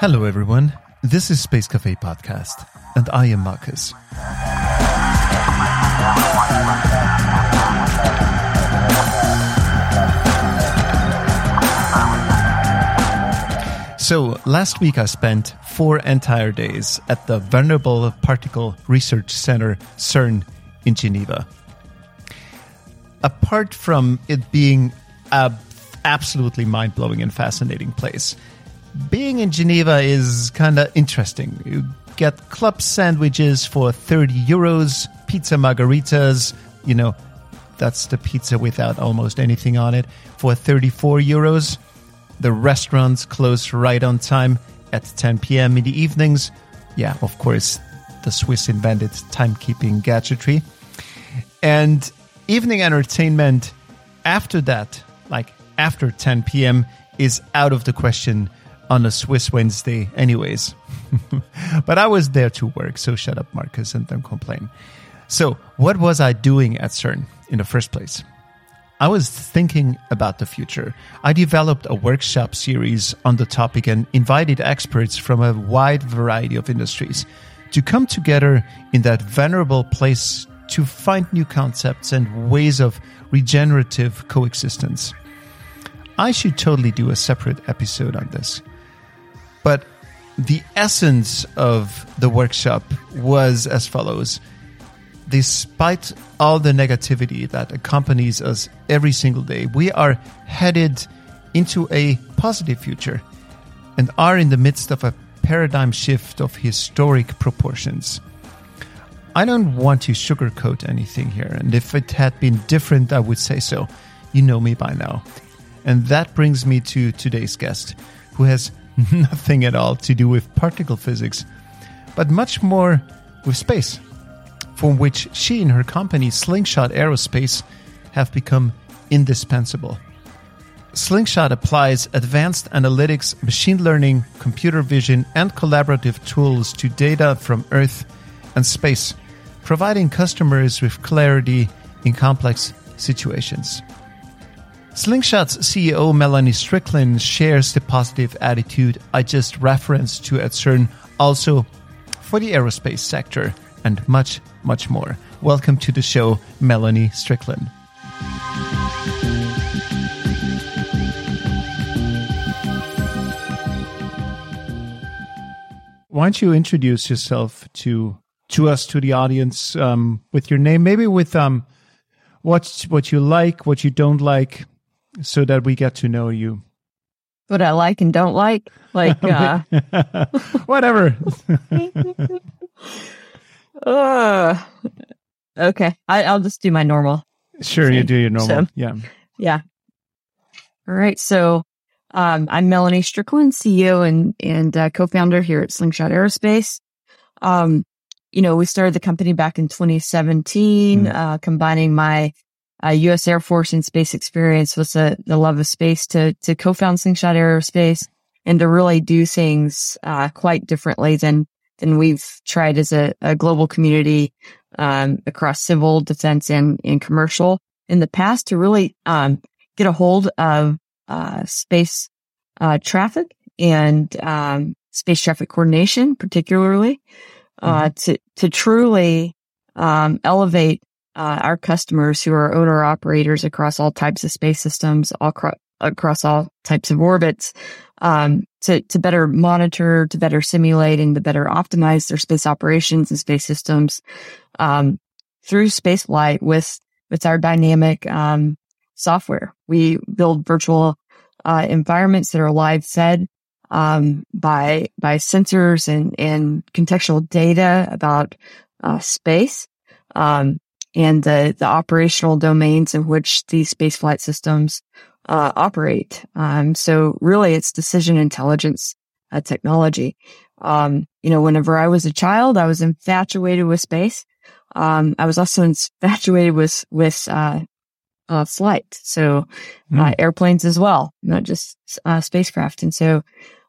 Hello, everyone. This is Space Cafe Podcast, and I am Marcus. So, last week I spent four entire days at the Vulnerable Particle Research Center, CERN, in Geneva. Apart from it being a absolutely mind blowing and fascinating place, being in Geneva is kind of interesting. You get club sandwiches for 30 euros, pizza margaritas, you know, that's the pizza without almost anything on it, for 34 euros. The restaurants close right on time at 10 p.m. in the evenings. Yeah, of course, the Swiss invented timekeeping gadgetry. And evening entertainment after that, like after 10 p.m., is out of the question on a Swiss Wednesday, anyways. but I was there to work, so shut up, Marcus, and don't complain. So, what was I doing at CERN in the first place? I was thinking about the future. I developed a workshop series on the topic and invited experts from a wide variety of industries to come together in that venerable place to find new concepts and ways of regenerative coexistence. I should totally do a separate episode on this. But the essence of the workshop was as follows despite all the negativity that accompanies us every single day, we are headed into a positive future and are in the midst of a paradigm shift of historic proportions. I don't want to sugarcoat anything here, and if it had been different, I would say so. You know me by now. And that brings me to today's guest, who has nothing at all to do with particle physics, but much more with space from which she and her company, Slingshot Aerospace, have become indispensable. Slingshot applies advanced analytics, machine learning, computer vision, and collaborative tools to data from Earth and space, providing customers with clarity in complex situations. Slingshot's CEO Melanie Strickland shares the positive attitude I just referenced to at CERN also for the aerospace sector and much, much more. Welcome to the show, Melanie Strickland. Why don't you introduce yourself to to us, to the audience, um, with your name, maybe with um, what what you like, what you don't like, so that we get to know you. What I like and don't like, like uh... whatever. Uh, okay. I, will just do my normal. Sure, thing. you do your normal. So, yeah. Yeah. All right. So, um, I'm Melanie Strickland, CEO and, and uh, co-founder here at Slingshot Aerospace. Um, you know, we started the company back in 2017, mm. uh, combining my uh, U.S. Air Force and space experience with the, the love of space to, to co-found Slingshot Aerospace and to really do things, uh, quite differently than than we've tried as a, a global community um, across civil, defense, and, and commercial in the past to really um, get a hold of uh, space uh, traffic and um, space traffic coordination, particularly uh, mm-hmm. to to truly um, elevate uh, our customers who are owner operators across all types of space systems, all cro- across all types of orbits, um, to, to better monitor, to better simulate and to better optimize their space operations and space systems, um, through space flight with, with our dynamic, um, software. We build virtual, uh, environments that are live fed, um, by, by sensors and, and contextual data about, uh, space. Um, and the, the operational domains in which these spaceflight systems uh, operate. Um, so really it's decision intelligence uh, technology. Um, you know, whenever I was a child, I was infatuated with space. Um, I was also infatuated with, with, uh, uh, flight. So, mm. airplanes as well, not just, uh, spacecraft. And so,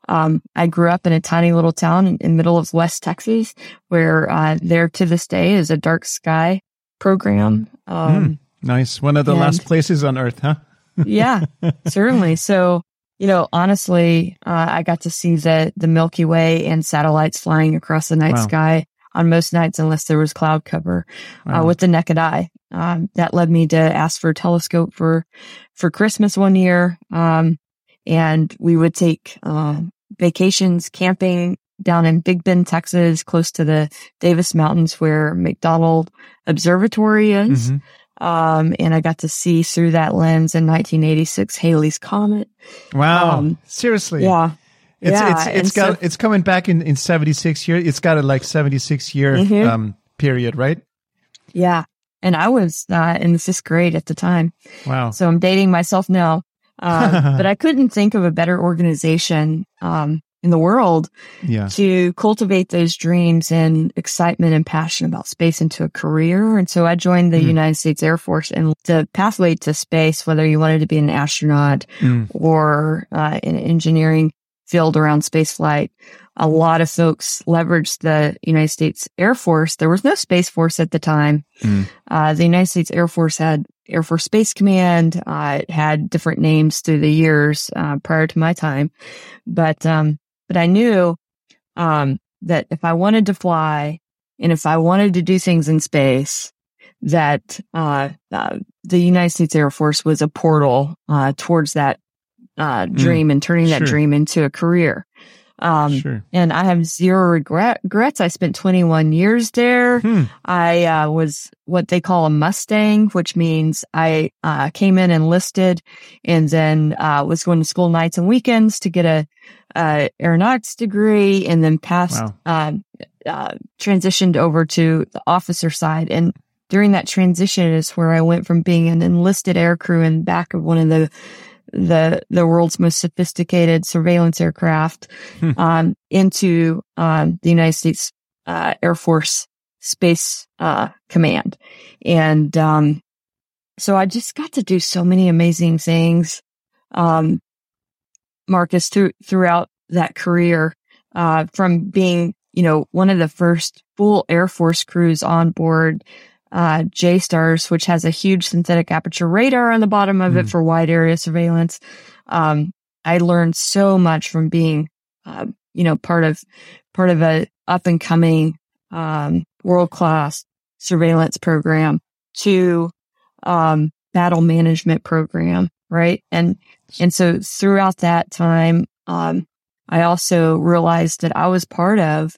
um, I grew up in a tiny little town in, in middle of West Texas where, uh, there to this day is a dark sky program. Um, mm. Nice. One of the last places on earth, huh? yeah, certainly. So, you know, honestly, uh, I got to see the, the Milky Way and satellites flying across the night Wow. sky on most nights, unless there was cloud cover, uh, with the naked eye. Um, that led me to ask for a telescope for, for Christmas one year. Um, and we would take, uh, vacations camping down in Big Bend, Texas, close to the Davis Mountains where McDonald Observatory is. Mhm. Um, and I got to see through that lens in 1986 Halley's Comet. Wow. Um, Seriously. Yeah. It's Yeah, it's and it's got so- it's coming back in in 76 year. It's got a like 76 year Mhm. um period, right? Yeah. And I was, uh, in the fifth grade at the time. Wow. So I'm dating myself now. Um, but I couldn't think of a better organization, um, in the world Yeah. to cultivate those dreams and excitement and passion about space into a career. And so I joined the Mm. United States Air Force and the pathway to space, whether you wanted to be an astronaut Mm. or uh, in engineering field around space flight, a lot of folks leveraged the United States Air Force. There was no Space Force at the time. Mm. Uh, the United States Air Force had Air Force Space Command. Uh, it had different names through the years uh, prior to my time, but um, but I knew um, that if I wanted to fly and if I wanted to do things in space, that uh, uh, the United States Air Force was a portal uh, towards that uh, dream and turning that dream into a career. Um, sure. and I have zero regret, regrets. I spent 21 years there. Hmm. I uh, was what they call a Mustang, which means I uh, came in enlisted and then uh, was going to school nights and weekends to get a, a aeronautics degree and then passed, Wow. um, uh, transitioned over to the officer side. And during that transition is where I went from being an enlisted air crew in the back of one of the the the world's most sophisticated surveillance aircraft Hmm. um, into um, the United States uh, Air Force Space uh, Command, and um, so I just got to do so many amazing things, um, Marcus, through throughout that career, uh, from being you know one of the first full Air Force crews on board uh, JSTARS, which has a huge synthetic aperture radar on the bottom of it Mm. for wide area surveillance. Um, I learned so much from being, uh, you know, part of, part of a up and coming, um, world class surveillance program to, um, battle management program. Right. And, and so throughout that time, um, I also realized that I was part of,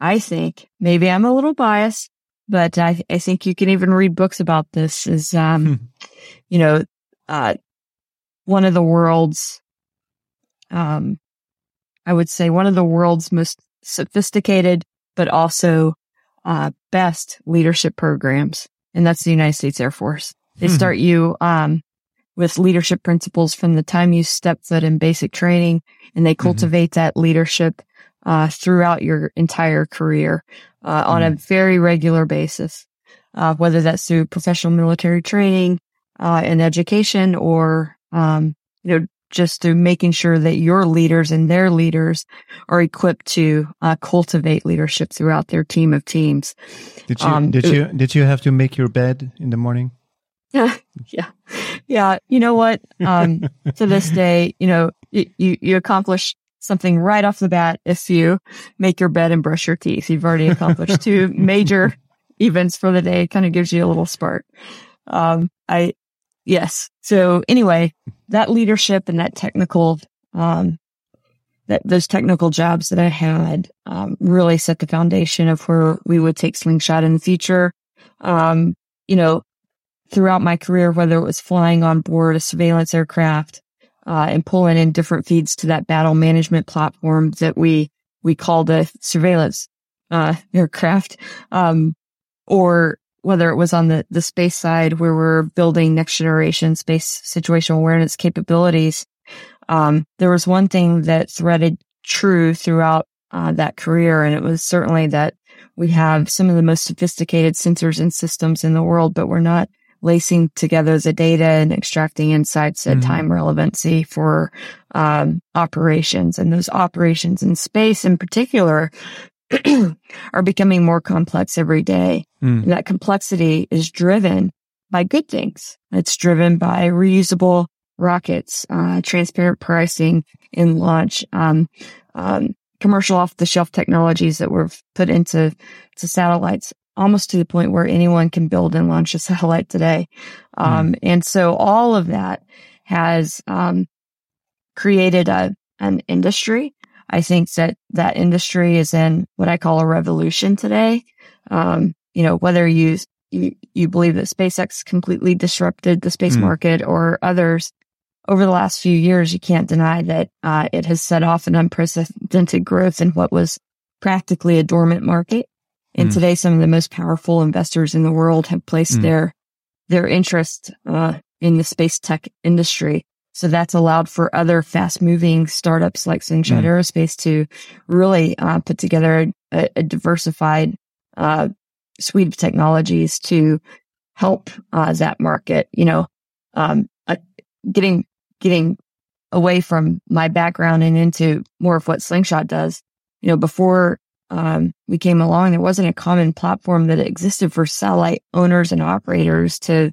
I think maybe I'm a little biased, but I, I think you can even read books about this is, um, you know, uh, one of the world's, um, I would say one of the world's most sophisticated, but also, uh, best leadership programs. And that's the United States Air Force. They Hmm. start you, um, with leadership principles from the time you step foot in basic training and they cultivate that leadership, uh, throughout your entire career, uh, on a very regular basis. Uh, whether that's through professional military training, uh, and education or, um, you know, just through making sure that your leaders and their leaders are equipped to, uh, cultivate leadership throughout their team of teams. Did you um, did you did you have to make your bed in the morning? yeah. Yeah. You know what? Um, to this day, you know, you, you, you accomplish something right off the bat if you make your bed and brush your teeth. You've already accomplished two major events for the day. It kind of gives you a little spark. Um, I, yes. So anyway, that leadership and that technical, um, that those technical jobs that I had, um, really set the foundation of where we would take Slingshot in the future. Um, you know, throughout my career, whether it was flying on board a surveillance aircraft, uh, and pulling in different feeds to that battle management platform that we, we call the surveillance, uh, aircraft, um, or whether it was on the, the space side where we're building next generation space situational awareness capabilities. Um, there was one thing that threaded true throughout, uh, that career. And it was certainly that we have some of the most sophisticated sensors and systems in the world, but we're not lacing together the data and extracting insights at Mhm. time relevancy for um, operations. And those operations in space in particular are becoming more complex every day. Mm. And that complexity is driven by good things. It's driven by reusable rockets, uh, transparent pricing in launch, um, um, commercial off the shelf technologies that were put into to satellites almost to the point where anyone can build and launch a satellite today. Um, mm. and so all of that has, um, created a, an industry. I think that that industry is in what I call a revolution today. Um, you know, whether you, you, you believe that SpaceX completely disrupted the space mm. market or others, over the last few years, you can't deny that uh, it has set off an unprecedented growth in what was practically a dormant market. And mm. today, some of the most powerful investors in the world have placed mm. their their interest uh, in the space tech industry. So that's allowed for other fast moving startups like Slingshot mm. Aerospace to really uh, put together a, a diversified uh, suite of technologies to help uh, that market. You know, um, getting getting away from my background and into more of what Slingshot does. You know, before um, we came along, there wasn't a common platform that existed for satellite owners and operators to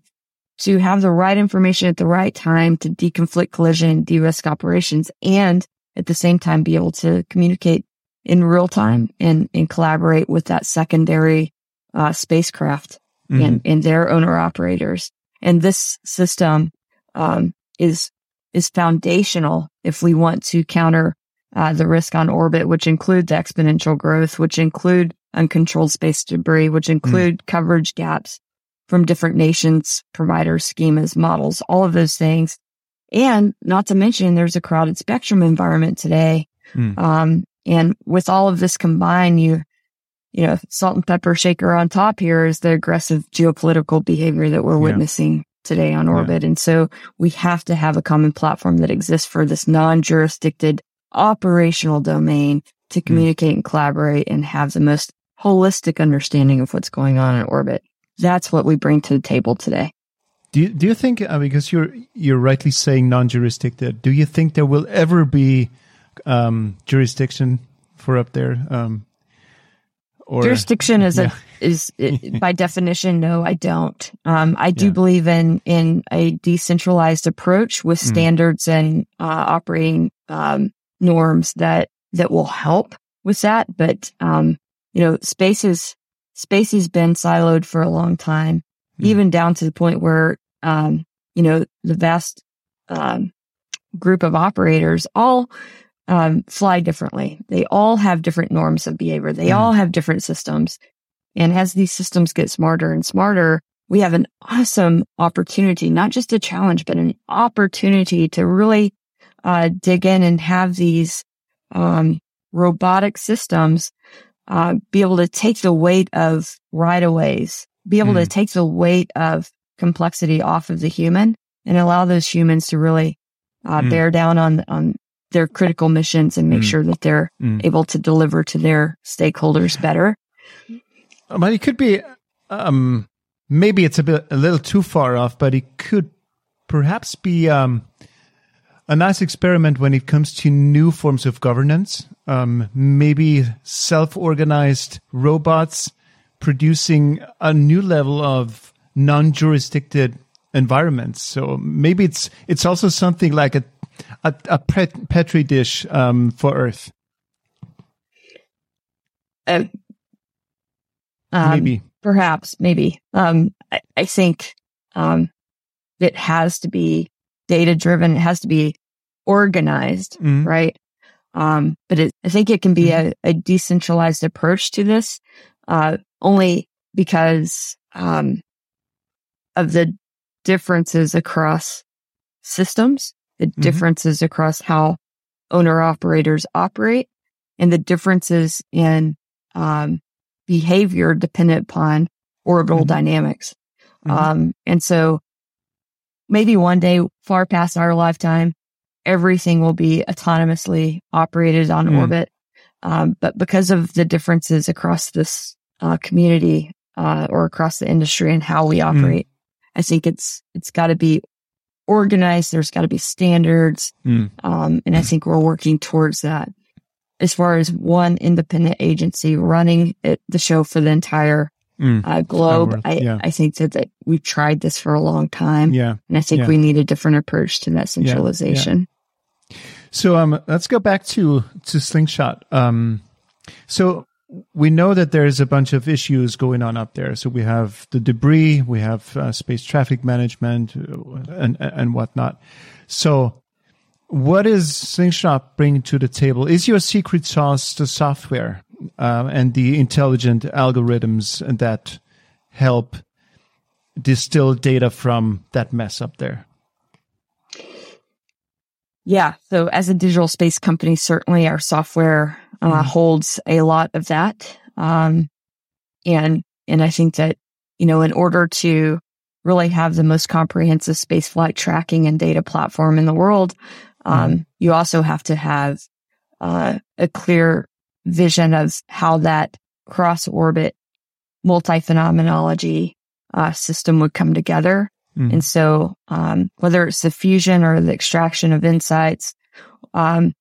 to have the right information at the right time to deconflict collision, de-risk operations, and at the same time be able to communicate in real time and, and collaborate with that secondary uh, spacecraft mm-hmm. and, and their owner operators. And this system um, is is foundational if we want to counter uh, the risk on orbit, which include the exponential growth, which include uncontrolled space debris, which hmm. include mm. coverage gaps from different nations, providers, schemas, models, all of those things. And not to mention there's a crowded spectrum environment today. Mm. Um, and with all of this combined, you, you know, salt and pepper shaker on top here is the aggressive geopolitical behavior that we're yeah. witnessing today on orbit. Yeah. And so we have to have a common platform that exists for this non-jurisdicted operational domain to hmm. communicate mm. and collaborate and have the most holistic understanding of what's going on in orbit. That's what we bring to the table today. Do you, do you think uh, because you're you're rightly saying non-jurisdicted? Do you think there will ever be um, jurisdiction for up there? Um, or, Jurisdiction is yeah. a is by definition no, I don't. Um, I do yeah. believe in in a decentralized approach with mm. standards mm. and uh, operating um, norms that that will help with that. But um, you know, space is space has been siloed for a long time, mm. even down to the point where um, you know the vast um, group of operators all um, fly differently. They all have different norms of behavior. They mm. all have different systems. And as these systems get smarter and smarter, we have an awesome opportunity, not just a challenge, but an opportunity to really uh, dig in and have these um, robotic systems uh, be able to take the weight of right of ways, be able mm. to take the weight of complexity off of the human and allow those humans to really uh, mm. bear down on on their critical missions and make mm. sure that they're mm. able to deliver to their stakeholders better. But it could be, um, maybe it's a bit, a little too far off, but it could perhaps be, um, a nice experiment when it comes to new forms of governance. Um, maybe self-organized robots producing a new level of non-jurisdicted environments. So maybe it's it's also something like a a, a pet, petri dish um, for Earth? Uh, um, maybe, perhaps, maybe. Um, I, I, think um, it has to be data driven. It has to be organized, mm-hmm. right? Um, but it, I think it can be mm-hmm. a, a, decentralized approach to this, uh, only because um, of the differences across systems the mm-hmm. differences across how owner operators operate and the differences in um, behavior dependent upon orbital mm-hmm. dynamics. Mm-hmm. Um, and so maybe one day far past our lifetime, everything will be autonomously operated on mm. orbit. Um, but because of the differences across this uh, community uh, or across the industry and how we mm. operate, mm. I think it's it's got to be organized. There's got to be standards. Mm. Um, and I think we're working towards that as far as one independent agency running it, the show for the entire mm. uh, globe. I, yeah. I think that, that we've tried this for a long time. Yeah. And I think yeah. we need a different approach to that centralization. Yeah. So, um, let's go back to, to Slingshot. Um, so we know that there's a bunch of issues going on up there. So we have the debris, we have uh, space traffic management, uh, and and whatnot. So, what is Slingshot bringing to the table? Is your secret sauce the software uh, and the intelligent algorithms that help distill data from that mess up there? Yeah. So, as a digital space company, certainly our software uh, mm. holds a lot of that. Um, and, and I think that, you know, in order to really have the most comprehensive spaceflight tracking and data platform in the world, um, mm. you also have to have, uh, a clear vision of how that cross orbit multi phenomenology, uh, system would come together. Mm. And so, um, whether it's the fusion or the extraction of insights, um,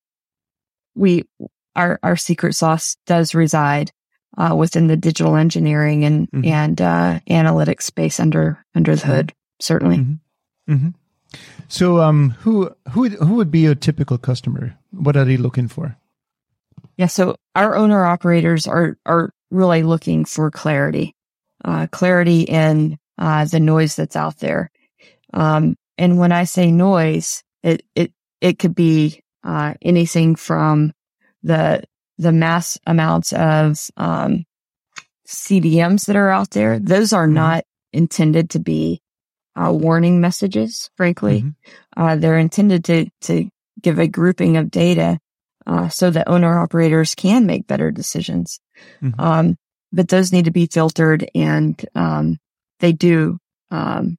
we, our, our secret sauce does reside uh, within the digital engineering and mm-hmm. and uh, analytics space under under the hood. Certainly. Mm-hmm. Mm-hmm. So, um, who who who would be a typical customer? What are they looking for? Yeah, so our owner operators are are really looking for clarity, uh, clarity in uh, the noise that's out there. Um, and when I say noise, it it it could be uh, anything from the the mass amounts of um, CDMs that are out there. Those are mm-hmm. not intended to be uh, warning messages. Frankly, mm-hmm. uh, they're intended to to give a grouping of data uh, so that owner operators can make better decisions. Mm-hmm. Um, but those need to be filtered, and um, they do um,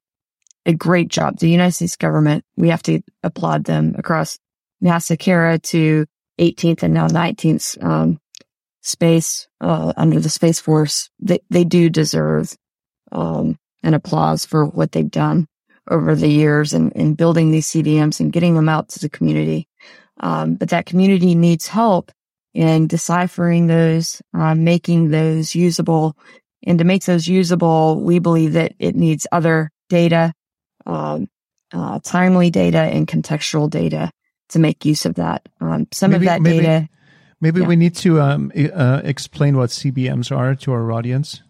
a great job. The United States government, we have to applaud them across NASA CARA to 18th and now 19th um, space uh, under the Space Force, they, they do deserve um, an applause for what they've done over the years in, in building these CDMs and getting them out to the community. Um, but that community needs help in deciphering those, uh, making those usable. And to make those usable, we believe that it needs other data, um, uh, timely data and contextual data to make use of that. Um, some maybe, of that maybe, data. Maybe yeah. we need to um, uh, explain what CDMs are to our audience.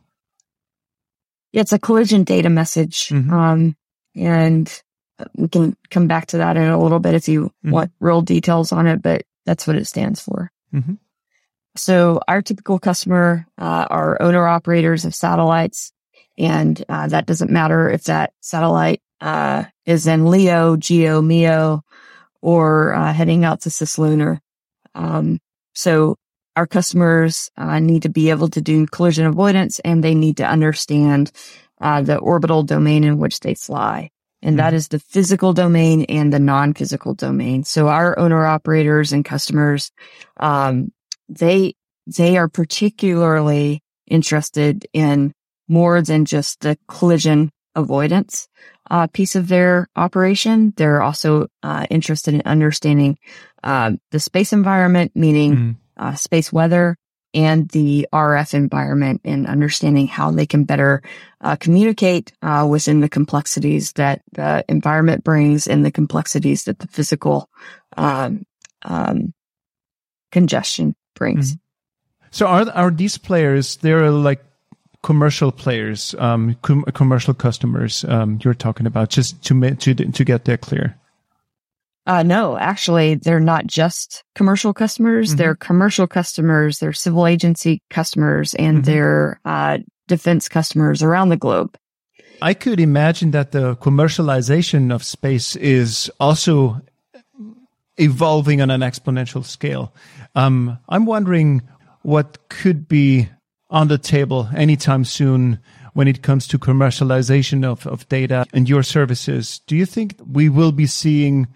Yeah, it's a collision data message. Mm-hmm. Um, and we can come back to that in a little bit if you mm-hmm. want real details on it, but that's what it stands for. Mm-hmm. So our typical customer uh, are owner operators of satellites. And uh, that doesn't matter if that satellite uh, is in LEO, GEO, MEO, or uh, heading out to cislunar. Um, so our customers uh, need to be able to do collision avoidance and they need to understand uh, the orbital domain in which they fly. And that mm-hmm. is the physical domain and the non-physical domain. So our owner operators and customers, um, they, they are particularly interested in more than just the collision avoidance uh, piece of their operation. They're also uh, interested in understanding uh, the space environment, meaning mm space weather, and the RF environment, and understanding how they can better uh, communicate uh, within the complexities that the environment brings and the complexities that the physical um, um, congestion brings. mm So, are are these players? They're like commercial players, um, com- commercial customers um, you're talking about, just to to to get that clear? Uh, no, actually, they're not just commercial customers. Mm-hmm. They're commercial customers, they're civil agency customers, and mm-hmm. they're uh, defense customers around the globe. I could imagine that the commercialization of space is also evolving on an exponential scale. Um, I'm wondering what could be on the table anytime soon when it comes to commercialization of, of data and your services. Do you think we will be seeing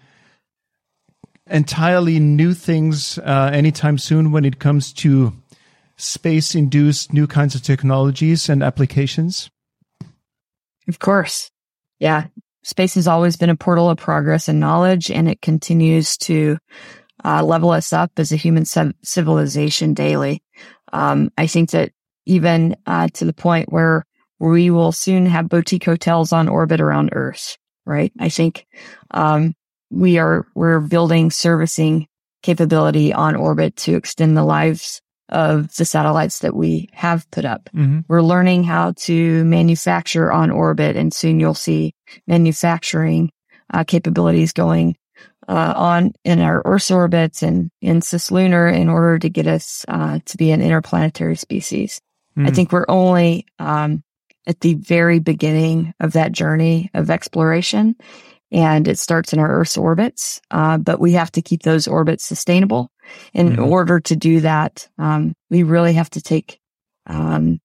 entirely new things uh, anytime soon when it comes to space induced new kinds of technologies and applications? Of course. Yeah. Space has always been a portal of progress and knowledge, and it continues to uh, level us up as a human civilization daily. Um, I think that even uh, to the point where we will soon have boutique hotels on orbit around Earth, right? I think, um, we are, we're building servicing capability on orbit to extend the lives of the satellites that we have put up. Mm-hmm. We're learning how to manufacture on orbit and soon you'll see manufacturing uh, capabilities going uh, on in our Earth's orbits and in cislunar in order to get us uh, to be an interplanetary species. I Mm. think we're only um, at the very beginning of that journey of exploration, and it starts in our Earth's orbits. Uh, but we have to keep those orbits sustainable. In Mhm. order to do that, um, we really have to take um,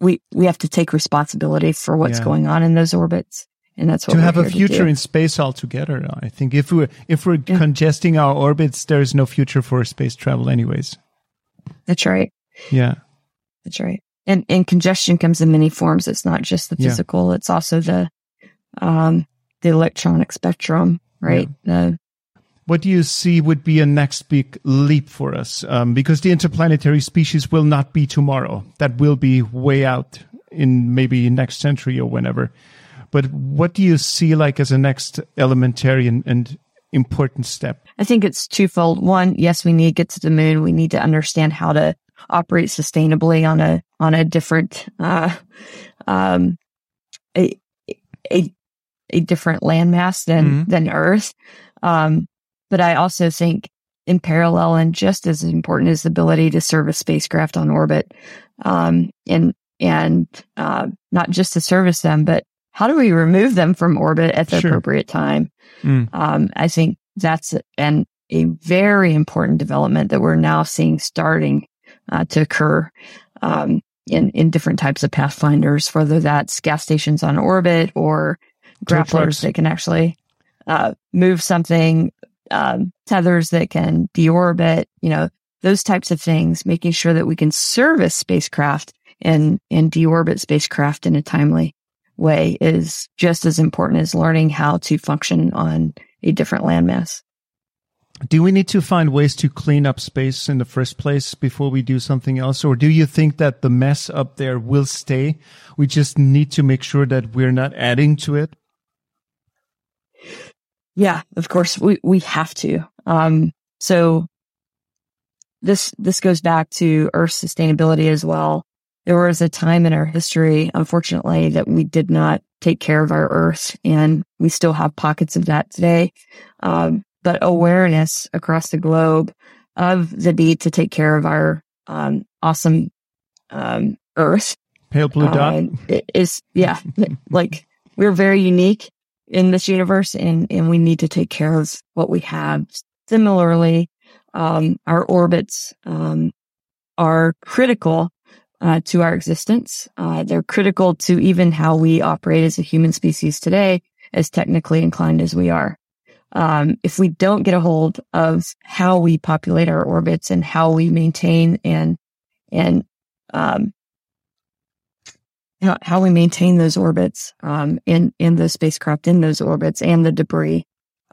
we we have to take responsibility for what's Yeah. going on in those orbits, and that's what to have a future in space altogether. I think if we're if we're Yeah. congesting our orbits, there is no future for space travel, anyways. That's right. Yeah. That's right. And and congestion comes in many forms. It's not just the Yeah. physical. It's also the um the electronic spectrum, right? The What do you see would be a next big leap for us? Um, because the interplanetary species will not be tomorrow. That will be way out in maybe next century or whenever. But what do you see like as a next elementary and, and important step? I think it's twofold. One, yes, we need to get to the moon. We need to understand how to operate sustainably on a on a different uh um a a a different landmass than Mhm. than Earth. Um but I also think in parallel and just as important is the ability to service spacecraft on orbit. Um and and uh not just to service them, but how do we remove them from orbit at the Sure. appropriate time? Mm. Um, I think that's an, a very important development that we're now seeing starting uh, to occur um, in in different types of pathfinders, whether that's gas stations on orbit or grapplers that can actually uh, move something, um, tethers that can deorbit, you know, those types of things. Making sure that we can service spacecraft and and deorbit spacecraft in a timely way is just as important as learning how to function on a different landmass. Do we need to find ways to clean up space in the first place before we do something else? Or do you think that the mess up there will stay? We just need to make sure that we're not adding to it? Yeah, of course we we have to. Um, so this this goes back to Earth sustainability as well. There was a time in our history, unfortunately, that we did not take care of our Earth, and we still have pockets of that today. Um, but awareness across the globe of the need to take care of our um, awesome um, Earth Pale blue dot? uh, is yeah like we're very unique in this universe and and we need to take care of what we have. Similarly um our orbits um are critical uh, to our existence. Uh, they're critical to even how we operate as a human species today as technically inclined as we are. Um, if we don't get a hold of how we populate our orbits and how we maintain and and um, how, how we maintain those orbits um, in in those spacecraft in those orbits and the debris,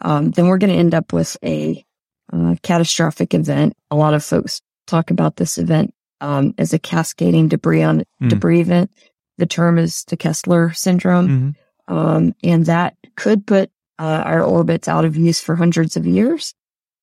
um, then we're going to end up with a uh, catastrophic event. A lot of folks talk about this event um, as a cascading debris on Hmm. debris event. The term is the Kessler syndrome, Mhm. um, and that could put uh, our orbits out of use for hundreds of years.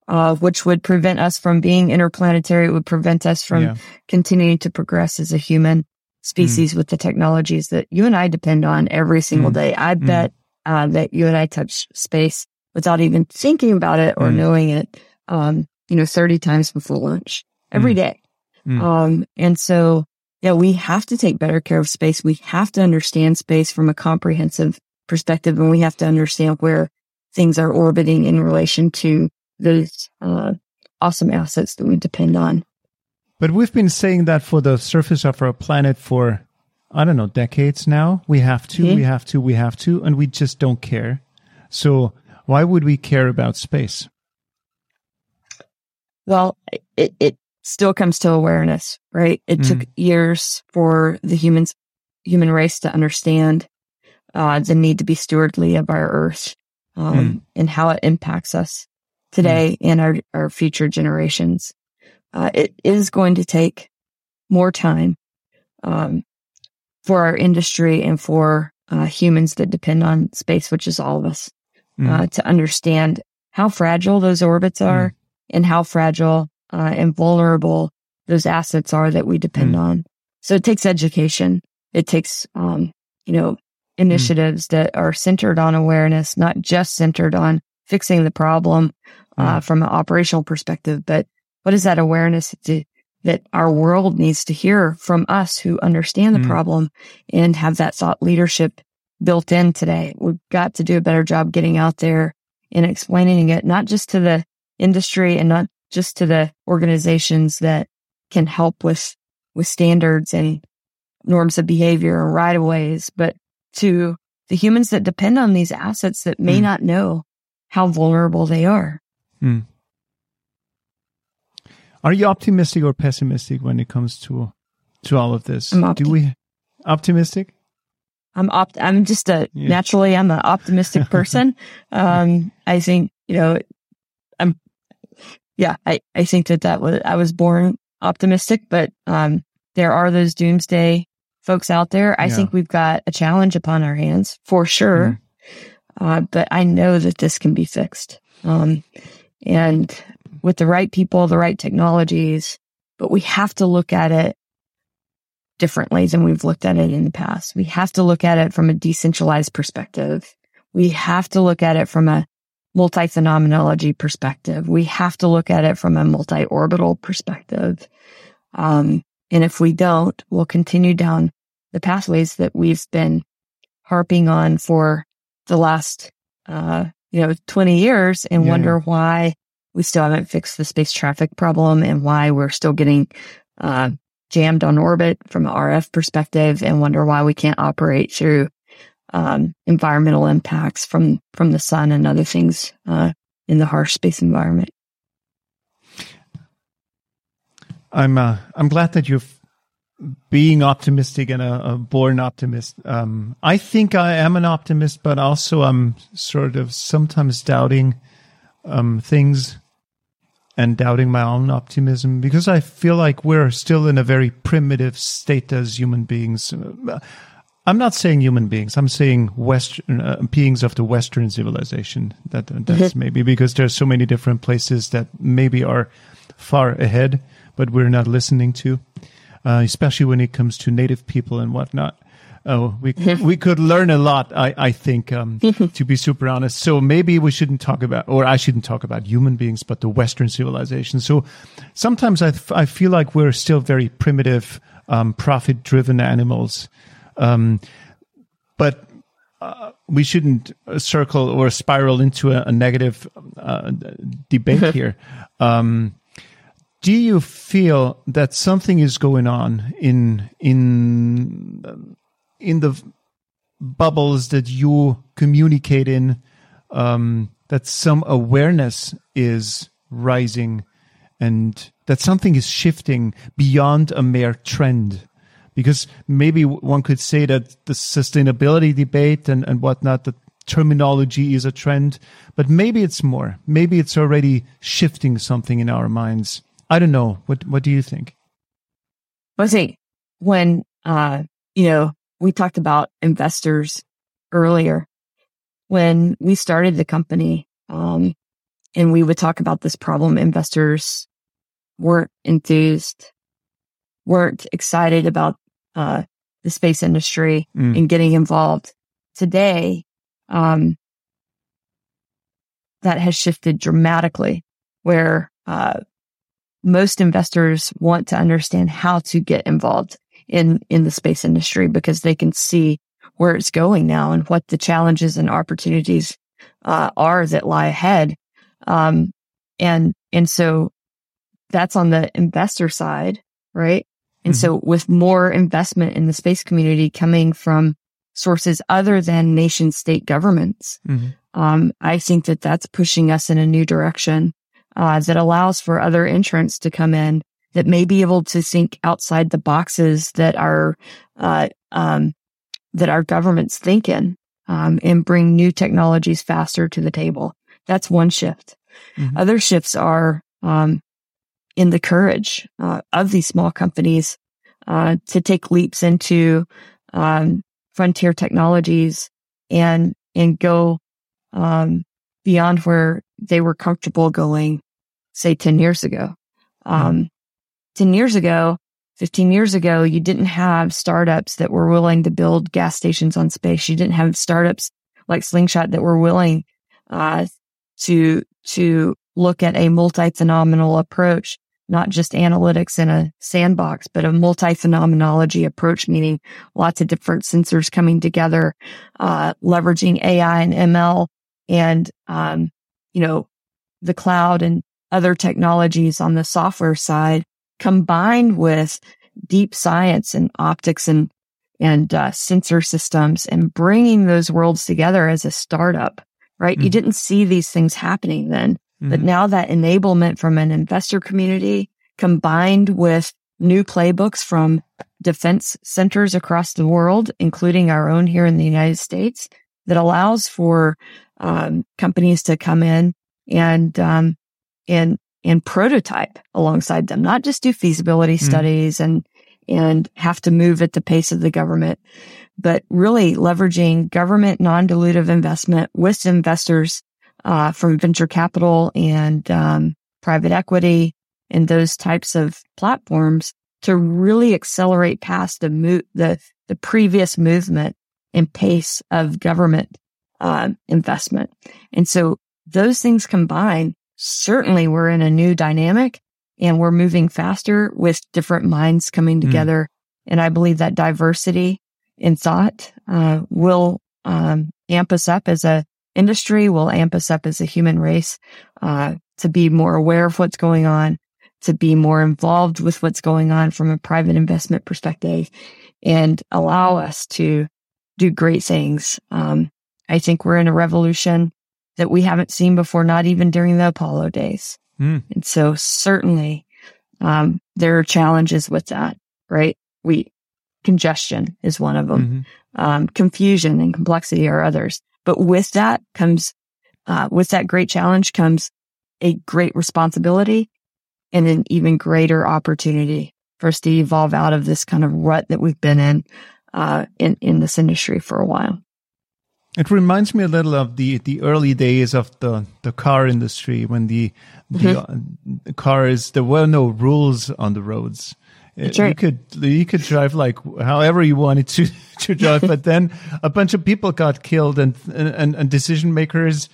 Uh, which would prevent us from being interplanetary. It would prevent us from Yeah. continuing to progress as a human species with the technologies that you and I depend on every single Mm. day. I Mm. bet uh, that you and I touch space without even thinking about it or Mm. knowing it, um, you know, 30 times before lunch every Mm. day. Mm. Um, and so, yeah, we have to take better care of space. We have to understand space from a comprehensive perspective and we have to understand where things are orbiting in relation to those, uh, awesome assets that we depend on. But we've been saying that for the surface of our planet for, I don't know, decades now. We have to, Mhm. we have to, we have to, and we just don't care. So why would we care about space? Well, it, it still comes to awareness, right? It Mm. took years for the humans, human race to understand, uh, the need to be stewardly of our earth, um, Mm. and how it impacts us today and our, our future generations. Uh, it is going to take more time, um, for our industry and for uh, humans that depend on space, which is all of us, Mm. uh, to understand how fragile those orbits are and how fragile uh, and vulnerable those assets are that we depend Mm. on. So it takes education. It takes, um, you know, initiatives that are centered on awareness, not just centered on fixing the problem uh, from an operational perspective, but what is that awareness to, that our world needs to hear from us who understand the Mm. problem and have that thought leadership built in today. We've got to do a better job getting out there and explaining it, not just to the industry and not just to the organizations that can help with, with standards and norms of behavior and right of ways, but to the humans that depend on these assets that may Mm. not know how vulnerable they are. Are you optimistic or pessimistic when it comes to to all of this? Do we optimistic? I'm opt, I'm just a, Yeah. naturally, I'm an optimistic person. um, I think, you know, I'm, yeah, I, I think that that was, I was born optimistic, but, um, there are those doomsday folks out there. I Yeah. think we've got a challenge upon our hands for sure. Mm-hmm. Uh, but I know that this can be fixed. Um, and with the right people, the right technologies, but we have to look at it differently than we've looked at it in the past. We have to look at it from a decentralized perspective. We have to look at it from a multi-phenomenology perspective. We have to look at it from a multi-orbital perspective. Um, and if we don't, we'll continue down the pathways that we've been harping on for the last, uh, you know, 20 years and Yeah, wonder why we still haven't fixed the space traffic problem and why we're still getting, uh, jammed on orbit from an RF perspective and wonder why we can't operate through, um, environmental impacts from, from the sun and other things, uh, in the harsh space environment. I'm uh, I'm glad that you're being optimistic and a, a born optimist. Um, I think I am an optimist, but also I'm sort of sometimes doubting um, things and doubting my own optimism because I feel like we're still in a very primitive state as human beings. Uh, I'm not saying human beings. I'm saying Western uh, beings of the Western civilization. That that's maybe because there's so many different places that maybe are far ahead, but we're not listening to, uh, especially when it comes to native people and whatnot. Oh, we we could learn a lot. I I think um, to be super honest. So maybe we shouldn't talk about, or I shouldn't talk about human beings, but the Western civilization. So sometimes I I feel like we're still very primitive, um, profit driven animals. Um, but uh, we shouldn't uh, circle or spiral into a, a negative uh, debate here. Um, do you feel that something is going on in in in the bubbles that you communicate in? Um, that some awareness is rising, and that something is shifting beyond a mere trend because maybe one could say that the sustainability debate and, and whatnot, the terminology is a trend, but maybe it's more. Maybe it's already shifting something in our minds. I don't know. What What do you think? I think when, uh, you know, we talked about investors earlier, when we started the company, um, and we would talk about this problem, investors weren't enthused, weren't excited about, uh, the space industry Mm. and getting involved. Today, um, that has shifted dramatically where, uh, most investors want to understand how to get involved in, in the space industry because they can see where it's going now and what the challenges and opportunities, uh, are that lie ahead. Um, and, and so that's on the investor side, right? And Mhm. so with more investment in the space community coming from sources other than nation state governments, Mhm. um, I think that that's pushing us in a new direction uh, that allows for other entrants to come in that may be able to think outside the boxes that our uh, um, that our governments think in um, and bring new technologies faster to the table. That's one shift. Mhm. Other shifts are um, in the courage uh, of these small companies uh, to take leaps into um, frontier technologies and, and go, um, beyond where they were comfortable going, say 10 years ago. Um, 10 years ago, 15 years ago, you didn't have startups that were willing to build gas stations on space. You didn't have startups like Slingshot that were willing, uh, to, to look at a multi-phenomenal approach, not just analytics in a sandbox, but a multi-phenomenology approach, meaning lots of different sensors coming together, uh, leveraging AI and ML and, um, you know, the cloud and other technologies on the software side combined with deep science and optics and, and, uh, sensor systems and bringing those worlds together as a startup, right? Mm-hmm. You didn't see these things happening then, mm-hmm. but now that enablement from an investor community combined with new playbooks from defense centers across the world, including our own here in the United States that allows for um, companies to come in and um, and and prototype alongside them, not just do feasibility mm. studies and and have to move at the pace of the government, but really leveraging government non-dilutive investment with investors uh, from venture capital and um, private equity and those types of platforms to really accelerate past the mo- the the previous movement and pace of government uh, investment. And so those things combined, certainly we're in a new dynamic and we're moving faster with different minds coming hmm. together. Mm. And I believe that diversity in thought uh, will um, amp us up as a industry, will amp us up as a human race uh, to be more aware of what's going on, to be more involved with what's going on from a private investment perspective, and allow us to do great things. Um, I think we're in a revolution that we haven't seen before, not even during the Apollo days. Mm. And so certainly, um, there are challenges with that, right? We, congestion is one of them. Mm-hmm. Um, confusion and complexity are others. But with that comes, uh, with that great challenge comes a great responsibility and an even greater opportunity for us to evolve out of this kind of rut that we've been in, uh, in, in this industry for a while. It reminds me a little of the, the early days of the, the car industry when the the, mm-hmm. uh, cars there were no rules on the roads. That's You could you could drive like however you wanted to to drive, but then a bunch of people got killed, and and, and decision makers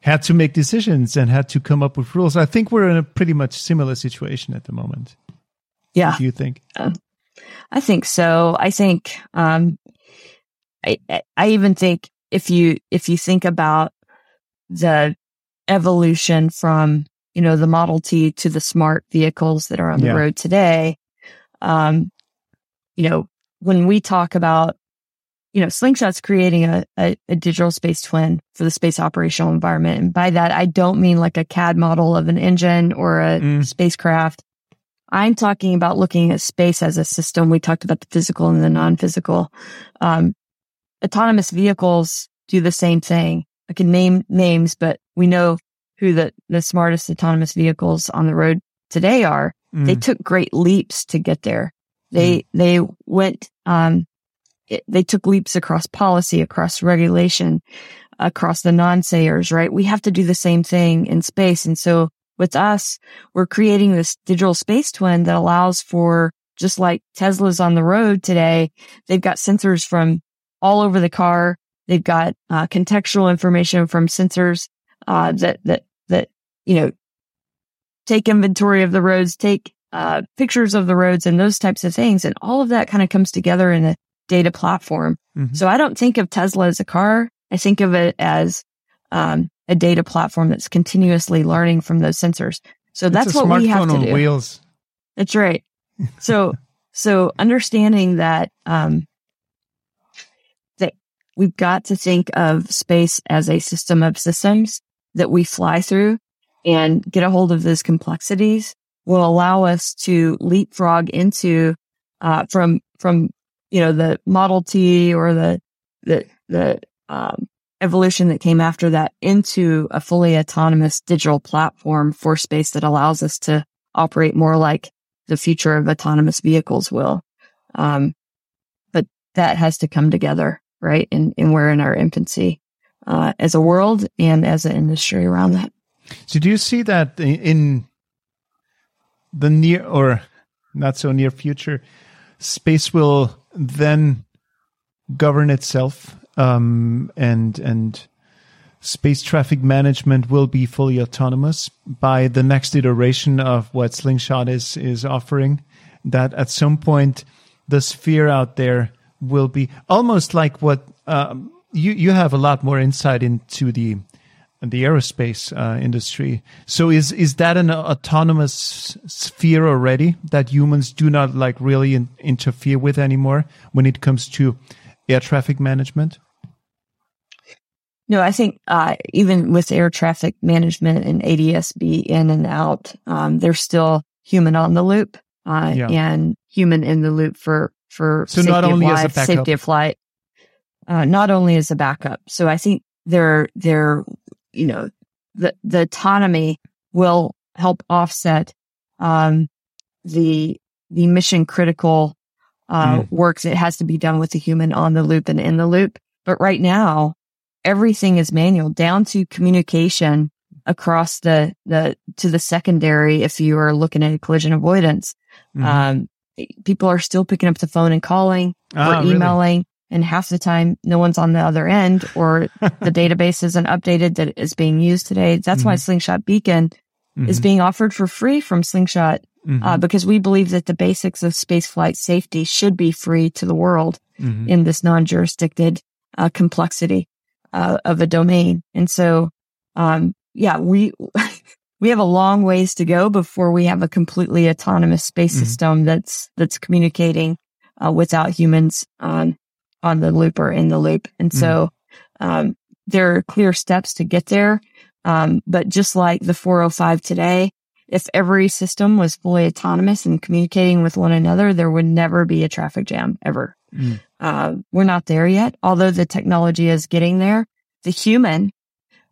had to make decisions and had to come up with rules. I think we're in a pretty much similar situation at the moment. Yeah, do you think? Uh, I think so. I think um, I I even think if you, if you think about the evolution from, you know, the Model T to the smart vehicles that are on yeah. the road today, um, you know, when we talk about, you know, Slingshot's creating a, a, a, digital space twin for the space operational environment. And by that, I don't mean like a CAD model of an engine or a mm. spacecraft. I'm talking about looking at space as a system. We talked about the physical and the non-physical. Um, autonomous vehicles do the same thing. I can name names, but we know who the, the smartest autonomous vehicles on the road today are. Mm. They took great leaps to get there. They, mm. they went, um, it, they took leaps across policy, across regulation, across the non-sayers, right? We have to do the same thing in space. And so with us, we're creating this digital space twin that allows for just like Tesla's on the road today. They've got sensors from all over the car. They've got uh, contextual information from sensors uh, that that that you know take inventory of the roads, take uh, pictures of the roads, and those types of things, and all of that kind of comes together in a data platform. Mm-hmm. So I don't think of Tesla as a car. I think of it as um, a data platform that's continuously learning from those sensors. So it's that's what we have to do. Wheels. That's right. So so understanding that um, we've got to think of space as a system of systems that we fly through and get a hold of those complexities will allow us to leapfrog into, uh, from, from, you know, the Model T or the, the, the, um, evolution that came after that into a fully autonomous digital platform for space that allows us to operate more like the future of autonomous vehicles will. Um, but that has to come together, right? And, and we're in our infancy, uh, as a world and as an industry around that. So do you see that in the near or not so near future, space will then govern itself, um, and, and, space traffic management will be fully autonomous by the next iteration of what Slingshot is is offering. That at some point the sphere out there will be almost like what um, you you have a lot more insight into the the aerospace uh, industry. So is is that an autonomous sphere already that humans do not like really in, interfere with anymore when it comes to air traffic management? No, I think uh, even with air traffic management and ADSB in and out, um, there's still human on the loop uh, yeah. and human in the loop for for so not only of life, as a safety of flight. Uh, not only as a backup. So I think there there you know the the autonomy will help offset um, the the mission critical uh, mm. work that has to be done with the human on the loop and in the loop. But right now, everything is manual down to communication across the, the, to the secondary. If you are looking at collision avoidance, mm-hmm. um, people are still picking up the phone and calling ah, or emailing. Really? And half the time, no one's on the other end or the database isn't updated that is being used today. That's mm-hmm. why Slingshot Beacon mm-hmm. is being offered for free from Slingshot. Mm-hmm. Uh, because we believe that the basics of spaceflight safety should be free to the world mm-hmm. in this non-jurisdicted uh, complexity uh, of a domain. And so, um, yeah, we, we have a long ways to go before we have a completely autonomous space mm-hmm. system that's, that's communicating, uh, without humans on, on the loop or in the loop. And so, mm-hmm. um, there are clear steps to get there. Um, but just like the 405 today, if every system was fully autonomous and communicating with one another, there would never be a traffic jam ever. Mm. Uh, we're not there yet, although the technology is getting there. The human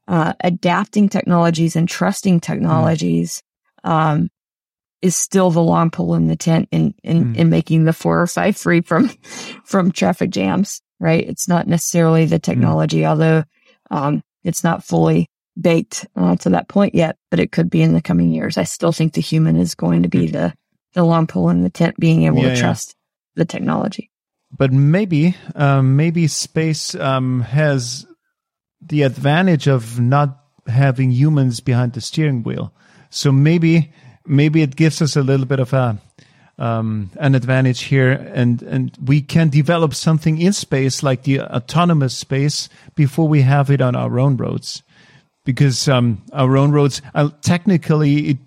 uh, adapting technologies and trusting technologies mm. um, is still the long pole in the tent in in, mm. in making the 405 free from from traffic jams. Right? It's not necessarily the technology, although um, it's not fully baked uh, to that point yet, but it could be in the coming years. I still think the human is going to be the the long pole in the tent, being able yeah, to trust yeah. the technology but maybe um, maybe space um, has the advantage of not having humans behind the steering wheel. So maybe maybe it gives us a little bit of a um, an advantage here, and and we can develop something in space like the autonomous space before we have it on our own roads, because um, our own roads uh, technically it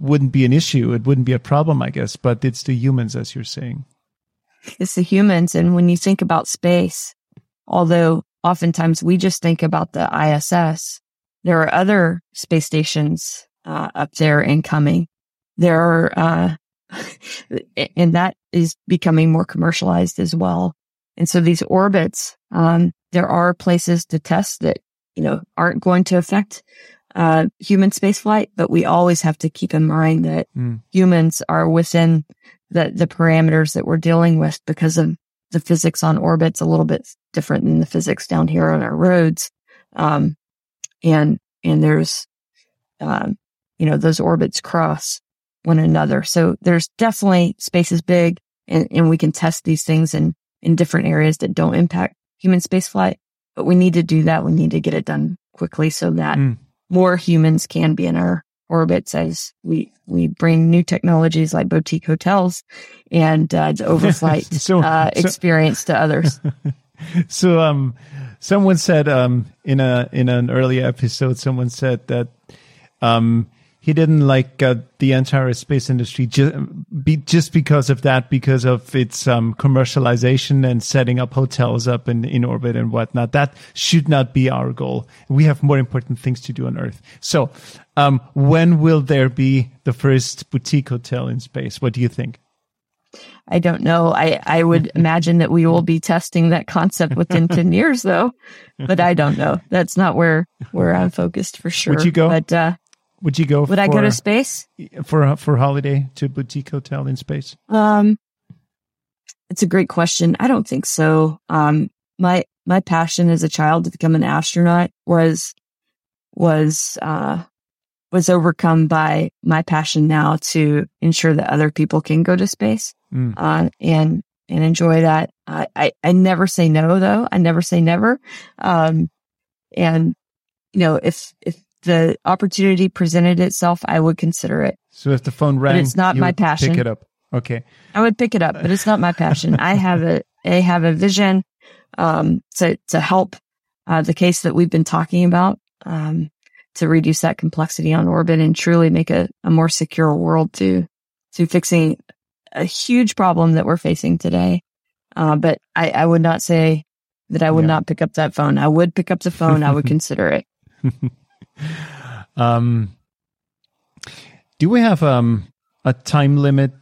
wouldn't be an issue, it wouldn't be a problem, I guess, but it's the humans, as you're saying. It's the humans. And when you think about space, although oftentimes we just think about the ISS, there are other space stations uh, up there and coming. There are, uh, and that is becoming more commercialized as well. And so these orbits, um, there are places to test that, you know, aren't going to affect uh, human spaceflight, but we always have to keep in mind that mm. humans are within the, the parameters that we're dealing with because of the physics on orbits a little bit different than the physics down here on our roads. Um, and, and there's, um, you know, those orbits cross one another. So there's definitely space is big and, and we can test these things in, in different areas that don't impact human spaceflight, but we need to do that. We need to get it done quickly so that mm. more humans can be in our orbits as we we bring new technologies like boutique hotels and uh, the overflight so, uh, so, experience to others. so, um, someone said um, in a in an earlier episode, someone said that um, he didn't like uh, the entire space industry just, be, just because of that, because of its um, commercialization and setting up hotels up in, in orbit and whatnot. That should not be our goal. We have more important things to do on Earth. So, um, when will there be the first boutique hotel in space? What do you think? I don't know. I, I would imagine that we will be testing that concept within 10 years though, but I don't know. That's not where, where I'm focused for sure. Would you go? But, uh, would you go? Would for, I go to space for for holiday to boutique hotel in space? Um, it's a great question. I don't think so. Um, my, my passion as a child to become an astronaut was, was, uh, was overcome by my passion now to ensure that other people can go to space, mm. uh, and, and enjoy that. I, I, I, never say no though. I never say never. Um, and you know, if, if the opportunity presented itself, I would consider it. So if the phone rang, but it's not my passion. Pick it up. Okay. I would pick it up, but it's not my passion. I have a, I have a vision, um, to, to help, uh, the case that we've been talking about, um, to reduce that complexity on orbit and truly make a, a more secure world to, to fixing a huge problem that we're facing today. Uh, but I, I would not say that I would yeah. not pick up that phone. I would pick up the phone. I would consider it. um, do we have um, a time limit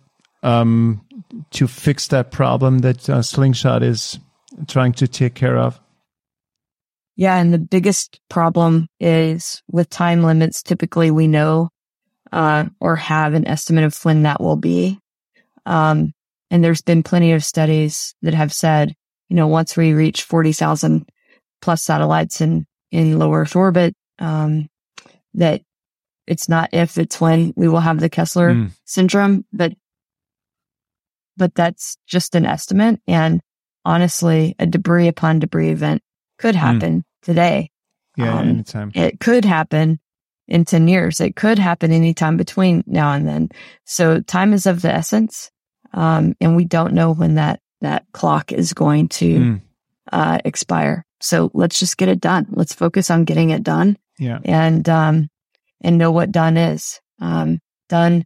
um, to fix that problem that uh, Slingshot is trying to take care of? Yeah, and the biggest problem is with time limits. Typically, we know uh, or have an estimate of when that will be. Um, and there's been plenty of studies that have said, you know, once we reach 40,000 plus satellites in, in low Earth orbit, um, that it's not if, it's when we will have the Kessler mm. syndrome, but, but that's just an estimate. And honestly, a debris upon debris event could hmm. happen mm. Today. Yeah, um, anytime. It could happen in 10 years. It could happen anytime between now and then. So time is of the essence. Um, and we don't know when that, that clock is going to, mm. uh, expire. So let's just get it done. Let's focus on getting it done. Yeah. And, um, and know what done is. Um, done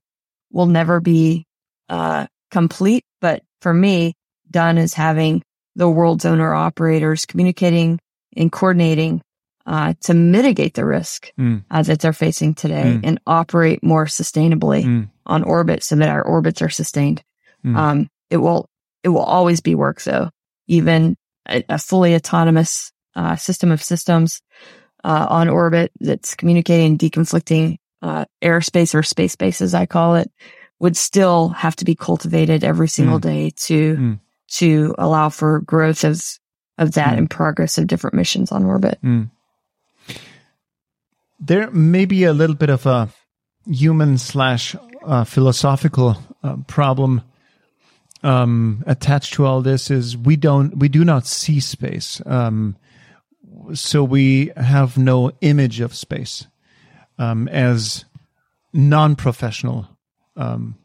will never be, uh, complete, but for me, done is having the world's owner operators communicating and coordinating, uh, to mitigate the risk mm. uh, that they're facing today mm. and operate more sustainably mm. on orbit so that our orbits are sustained. Mm. Um, it will, it will always be work though. Even a, a fully autonomous, uh, system of systems uh, on orbit that's communicating, deconflicting uh, airspace or space space, as I call it, would still have to be cultivated every single mm. day to mm. to allow for growth of of that mm. and progress of different missions on orbit. Mm. There may be a little bit of a human slash uh, philosophical uh, problem um, attached to all this. Is we don't we do not see space. Um, so we have no image of space um, as non-professional um,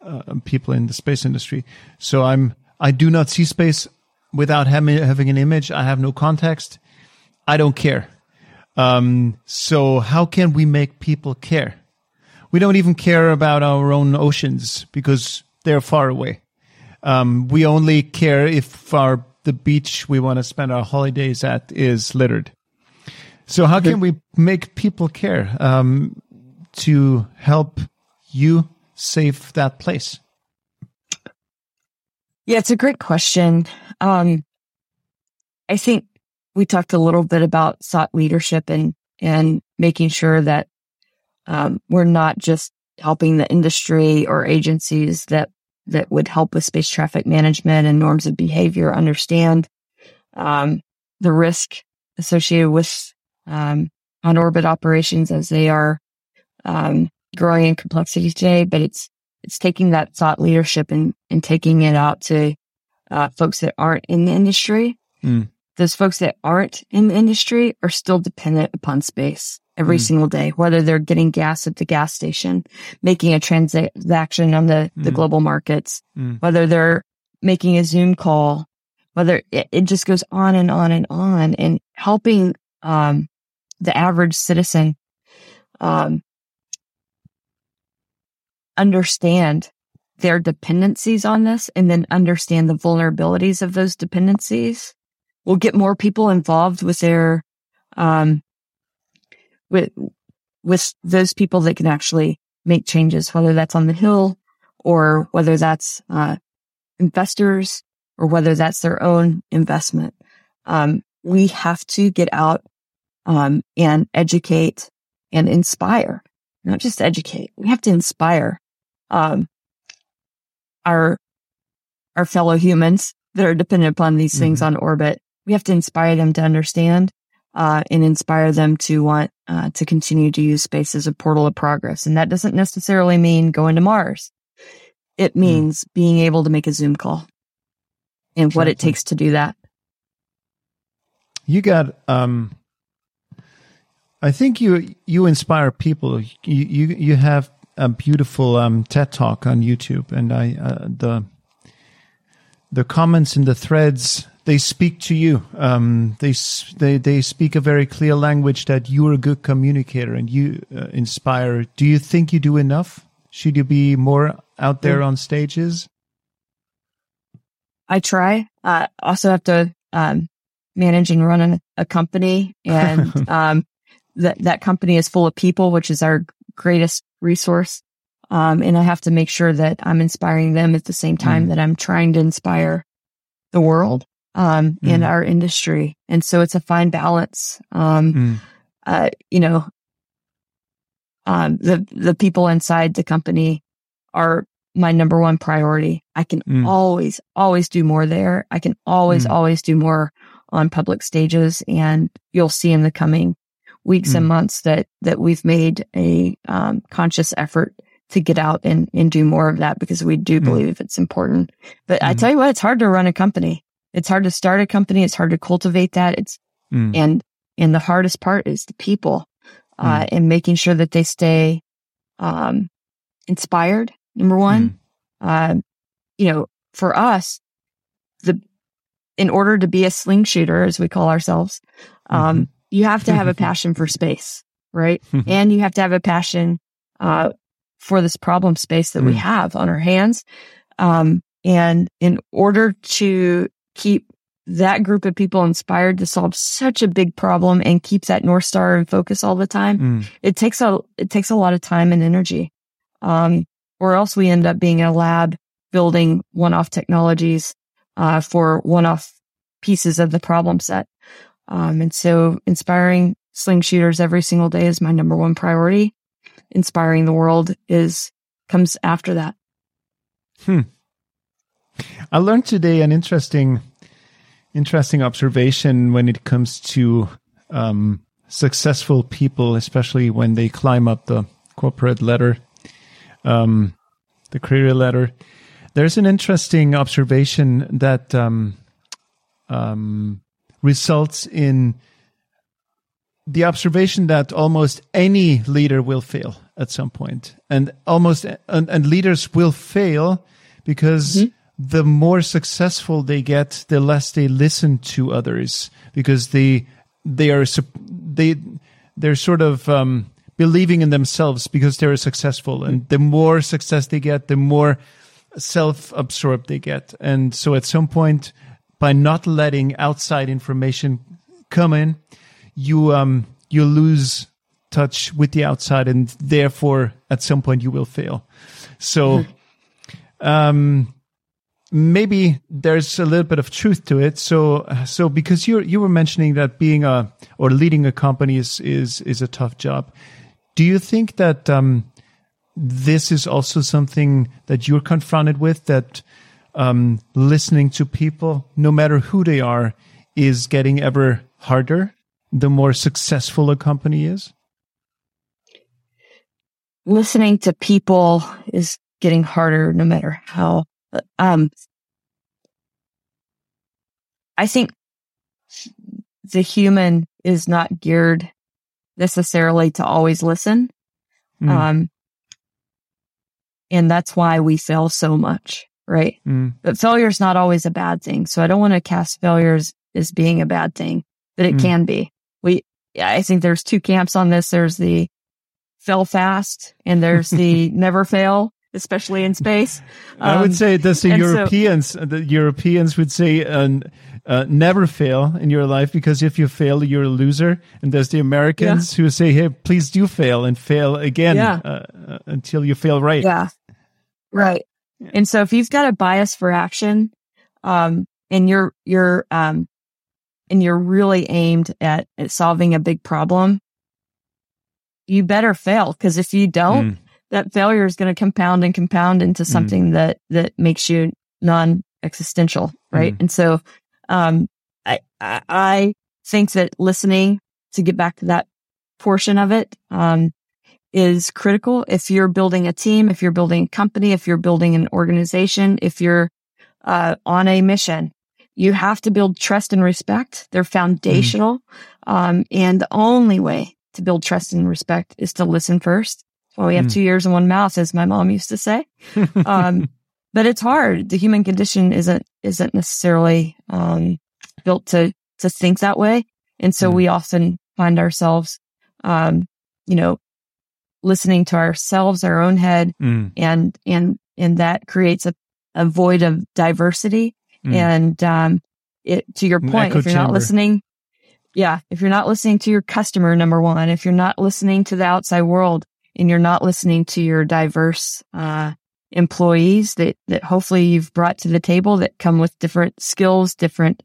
uh, people in the space industry. So I'm I do not see space without having having an image. I have no context. I don't care. Um, so how can we make people care? We don't even care about our own oceans because they're far away. Um, we only care if our the beach we want to spend our holidays at is littered. So how can we make people care um, to help you save that place? Yeah, it's a great question. Um, I think we talked a little bit about thought leadership and and making sure that um, we're not just helping the industry or agencies that that would help with space traffic management and norms of behavior understand um, the risk associated with um, on orbit operations as they are um, growing in complexity today. But it's it's taking that thought leadership and and taking it out to uh, folks that aren't in the industry. Mm. Those folks that aren't in the industry are still dependent upon space every mm. single day, whether they're getting gas at the gas station, making a transaction on the, mm. the global markets, mm. whether they're making a Zoom call, whether it, it, just goes on and on and on and helping, um, the average citizen, um, understand their dependencies on this and then understand the vulnerabilities of those dependencies. We'll get more people involved with their, um, with, with those people that can actually make changes, whether that's on the Hill or whether that's, uh, investors or whether that's their own investment. Um, we have to get out, um, and educate and inspire, not just educate. We have to inspire, um, our our fellow humans that are dependent upon these things Mhm. on orbit. We have to inspire them to understand, uh, and inspire them to want, uh, to continue to use space as a portal of progress. And that doesn't necessarily mean going to Mars. It means being able to make a Zoom call and what it takes to do that. You got um I think you you inspire people. You you you have a beautiful um TED talk on YouTube and I uh, the the comments in the threads they speak to you. Um they they they speak a very clear language that you're a good communicator and you uh, inspire. Do you think you do enough? Should you be more out there on stages? I try. Uh, also have to um, manage and run a, a company, and um, that that company is full of people, which is our greatest resource. Um, and I have to make sure that I'm inspiring them at the same time Mm. that I'm trying to inspire the world um, and Mm. our industry. And so it's a fine balance. Um, Mm. uh, you know, um, the the people inside the company are my number one priority. I can Mm. always, always do more there. I can always, Mm. always do more on public stages, and you'll see in the coming weeks and Mm. months that that we've made a um, conscious effort to get out and and do more of that because we do Mm. believe it's important. But I Mhm. tell you what, it's hard to run a company. It's hard to start a company. It's hard to cultivate that. It's Mm. and and the hardest part is the people uh, Mm. and making sure that they stay um, inspired number one um, you know for us the in order to be a sling shooter as we call ourselves um, Mhm. You have to have a passion for space right and you have to have a passion uh, for this problem space that we Mm. have on our hands um, and in order to keep that group of people inspired to solve such a big problem and keep that north star in focus all the time Mm. it takes a it takes a lot of time and energy um or else we end up being in a lab building one-off technologies uh for one-off pieces of the problem set um and so inspiring sling shooters every single day is my number one priority inspiring the world is comes after that Hmm. I learned today an interesting, interesting observation when it comes to um, successful people, especially when they climb up the corporate ladder, um, the career ladder. There's an interesting observation that um, um, results in the observation that almost any leader will fail at some point, and almost and, and leaders will fail because the more successful they get, the less they listen to others because they they are they they're sort of um, believing in themselves because they're successful, and the more success they get, the more self-absorbed they get, and so at some point, by not letting outside information come in, you um you lose touch with the outside, and therefore at some point you will fail. So, um, maybe there's a little bit of truth to it. So, so because you you were mentioning that being a or leading a company is is is a tough job. Do you think that um, this is also something that you're confronted with? That um, listening to people, no matter who they are, is getting ever harder the more successful a company is. listening to people is getting harder no matter how um i think the human is not geared necessarily to always listen Mm. um and that's why we fail so much right Mm. but failure is not always a bad thing so i don't want to cast failures as being a bad thing but it Mm. can be we i think there's two camps on this there's the fail fast and there's the never fail especially in space I would Um, say that the and so- Europeans, the Europeans would say, uh, uh, never fail in your life because if you fail, you're a loser. And there's the Americans who say, hey, please do fail and fail again Yeah. uh, uh, until you fail right. Yeah. Right. And so if you've got a bias for action, um, and you're, you're, um, and you're really aimed at, at solving a big problem, you better fail. Cause if you don't, Mm. that failure is going to compound and compound into something that, that makes you non existential, right? Mm. And so, um, I, I, I think that listening to get back to that portion of it, um, is critical. If you're building a team, if you're building a company, if you're building an organization, if you're, uh, on a mission, you have to build trust and respect. They're foundational. Mm. Um, and the only way to build trust and respect is to listen first. Well, we have mm. two ears and one mouth, as my mom used to say. Um, but it's hard. The human condition isn't, isn't necessarily, um, built to, to think that way. And so mm. we often find ourselves, um, you know, listening to ourselves, our own head, mm. and, and, and that creates a, a void of diversity. Mm. And, um, it, to your point, if you're chamber. not listening, yeah, if you're not listening to your customer, number one, if you're not listening to the outside world and you're not listening to your diverse, uh, employees that, that hopefully you've brought to the table that come with different skills, different,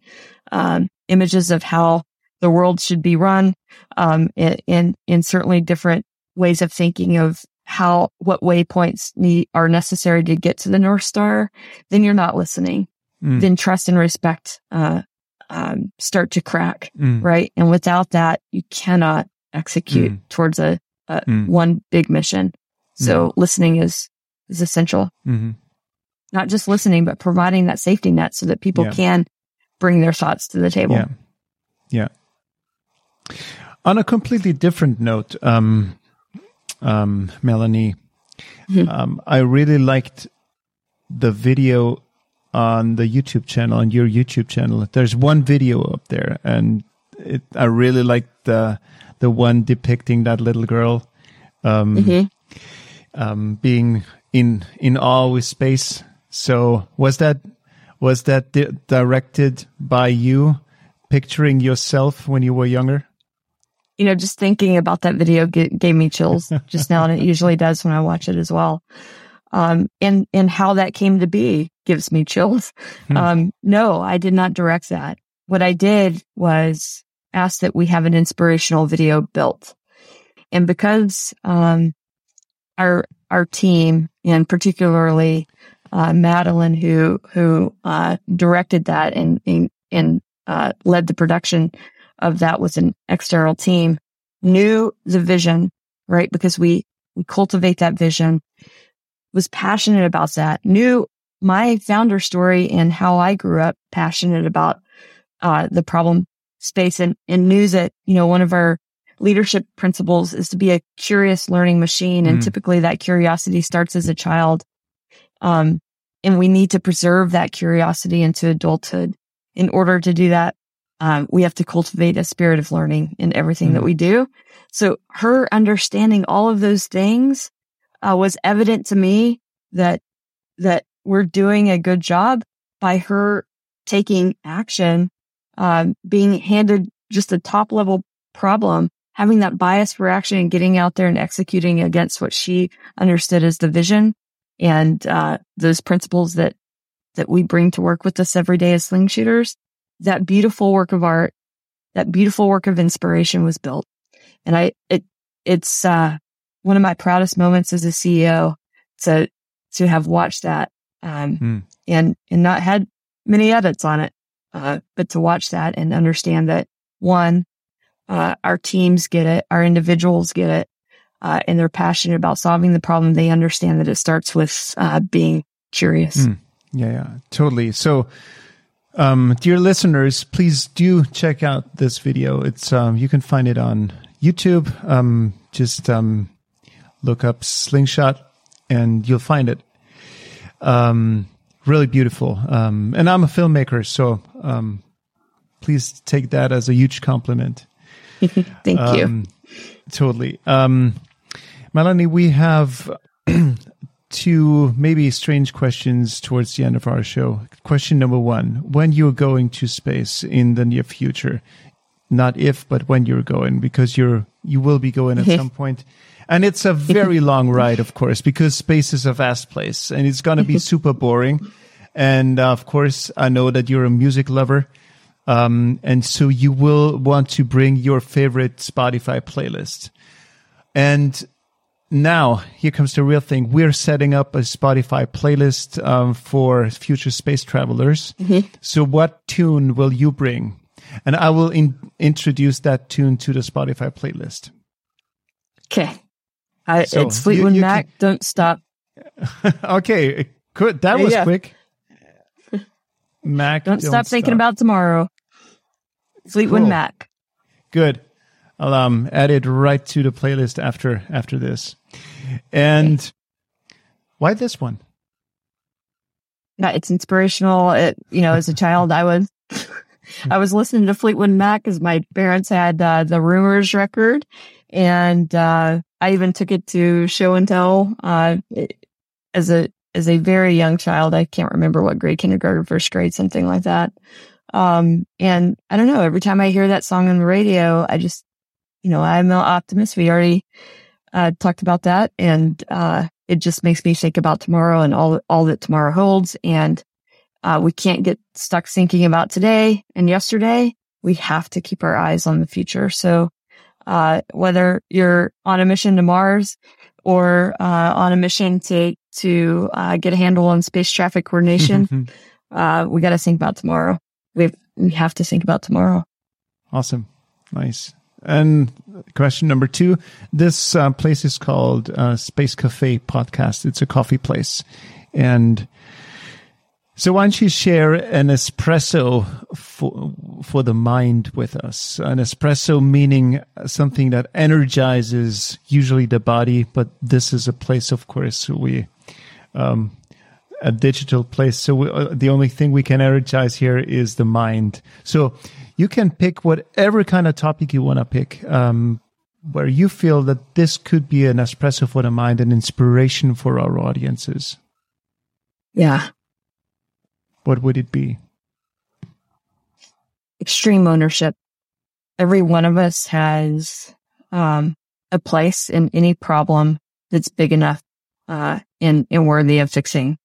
um, images of how the world should be run, um, and, and certainly different ways of thinking of how, what waypoints need, are necessary to get to the North Star, then you're not listening. Mm. Then trust and respect, uh, um, start to crack, mm. right? And without that, you cannot execute mm. towards a, a mm. one big mission. So mm. listening is, is essential. Mm-hmm. Not just listening, but providing that safety net so that people yeah. can bring their thoughts to the table. Yeah. Yeah. On a completely different note, um, um, Melanie, mm-hmm. um, I really liked the video on the YouTube channel, on your YouTube channel. There's one video up there, and it, I really liked the the one depicting that little girl um, mm-hmm. um, being in in awe with space. So was that was that di- directed by you, picturing yourself when you were younger? You know, just thinking about that video g- gave me chills just now, and it usually does when I watch it as well. Um, and and how that came to be gives me chills. Hmm. Um, no, I did not direct that. What I did was ask that we have an inspirational video built, and because um, our our team and particularly uh, Madeline, who who uh, directed that and and, and uh, led the production of that with an external team, knew the vision, right? Because we we cultivate that vision, was passionate about that, knew my founder story and how I grew up, passionate about uh, the problem space, and and knew that you know one of our leadership principles is to be a curious learning machine. And mm. typically that curiosity starts as a child. Um, and we need to preserve that curiosity into adulthood. In order to do that, um, we have to cultivate a spirit of learning in everything mm. that we do. So her understanding all of those things, uh, was evident to me that, that we're doing a good job by her taking action, um, being handed just a top level problem having that bias for action and getting out there and executing against what she understood as the vision and uh, those principles that that we bring to work with us every day as sling shooters, that beautiful work of art, that beautiful work of inspiration was built. And I, it, it's, uh, one of my proudest moments as a CEO to, to have watched that, um, mm. and, and not had many edits on it, uh, but to watch that and understand that one, uh, our teams get it, our individuals get it, uh, and they're passionate about solving the problem. They understand that it starts with uh, being curious. Mm. Yeah, yeah, totally. So, um, dear listeners, please do check out this video. It's um, you can find it on YouTube. Um, just um, look up Slingshot, and you'll find it. Um, really beautiful. Um, and I'm a filmmaker, so um, please take that as a huge compliment. Thank you. Totally. Um, Melanie, we have two maybe strange questions towards the end of our show. Question number one When you're going to space in the near future, not if, but when you're going, because you're, you will be going at some point. And it's a very long ride, of course, because space is a vast place and it's going to be super boring. And uh, of course, I know that you're a music lover. Um, and so you will want to bring your favorite Spotify playlist. And now here comes the real thing. We're setting up a Spotify playlist um, for future space travelers. Mm-hmm. So, what tune will you bring? And I will in- introduce that tune to the Spotify playlist. Okay. I, So, it's Fleetwood you- you Mac. Don't stop. okay, good. That Yeah, was yeah. quick. Mac, Don't, stop thinking about tomorrow. Fleetwood Cool. Mac. Good. I'll um, add it right to the playlist after after this. And why this one? It's inspirational. It, you know, as a child, I was, I was listening to Fleetwood Mac because my parents had uh, the Rumours record, and uh, I even took it to show and tell uh, as a as a very young child. I can't remember what grade, kindergarten, first grade, something like that. Um, and I don't know. Every time I hear that song on the radio, I just, you know, I'm an optimist. We already uh, talked about that, and uh, it just makes me think about tomorrow and all all that tomorrow holds. And uh, we can't get stuck thinking about today and yesterday. We have to keep our eyes on the future. So, uh, whether you're on a mission to Mars or uh, on a mission to to uh, get a handle on space traffic coordination, uh, we got to think about tomorrow. We we have to think about tomorrow. awesome. Nice. And question number two. This uh, place is called uh, Space Cafe Podcast. It's a coffee place. And so why don't you share an espresso for, for the mind with us? An espresso meaning something that energizes usually the body, but this is a place, of course, we, um, a digital place. So we, uh, the only thing we can energize here is the mind. So you can pick whatever kind of topic you want to pick, um, where you feel that this could be an espresso for the mind, an inspiration for our audiences. Yeah, What would it be? extreme ownership. Every one of us has um, a place in any problem that's big enough uh, and, and worthy of fixing.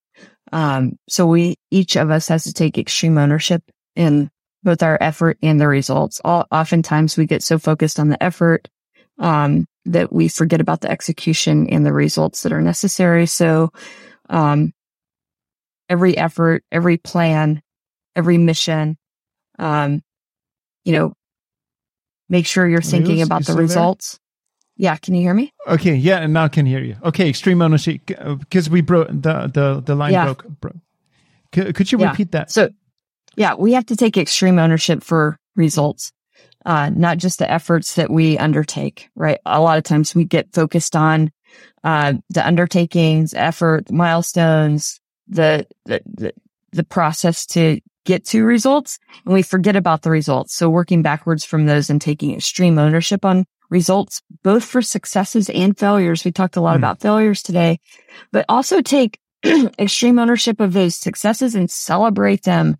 Um, so we, each of us has to take extreme ownership in both our effort and the results. All, oftentimes we get so focused on the effort, um, that we forget about the execution and the results that are necessary. So, um, every effort, every plan, every mission, um, you know, make sure you're thinking Niels, about you the still there? results. Yeah. Can you hear me? Okay, yeah, and now I can hear you. Okay, extreme ownership because we broke the the the line Yeah. broke. broke. C- could you Yeah. repeat that? So, yeah, we have to take extreme ownership for results, uh, not just the efforts that we undertake, right? A lot of times we get focused on, uh, the undertakings, effort, milestones, the, the, the, the process to get to results, and we forget about the results. So working backwards from those and taking extreme ownership on results, both for successes and failures. We talked a lot Hmm. about failures today, but also take extreme ownership of those successes and celebrate them.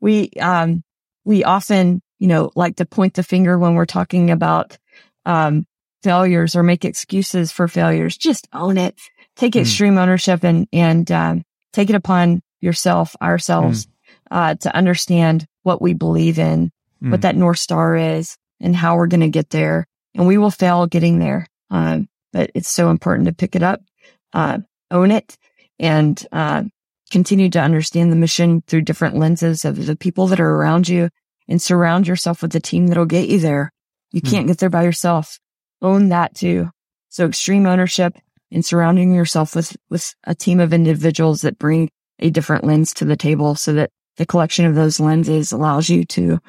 We, um, we often, you know, like to point the finger when we're talking about, um, failures or make excuses for failures. Just own it. Take Hmm. extreme ownership and, and, um, take it upon yourself, ourselves, uh, to understand what we believe in, Mm. what that North Star is and how we're going to get there. And we will fail getting there. Um, but it's so important to pick it up, uh, own it and, uh, continue to understand the mission through different lenses of the people that are around you and surround yourself with a team that'll get you there. You Hmm. can't get there by yourself. Own that too. So extreme ownership and surrounding yourself with, with a team of individuals that bring a different lens to the table so that the collection of those lenses allows you to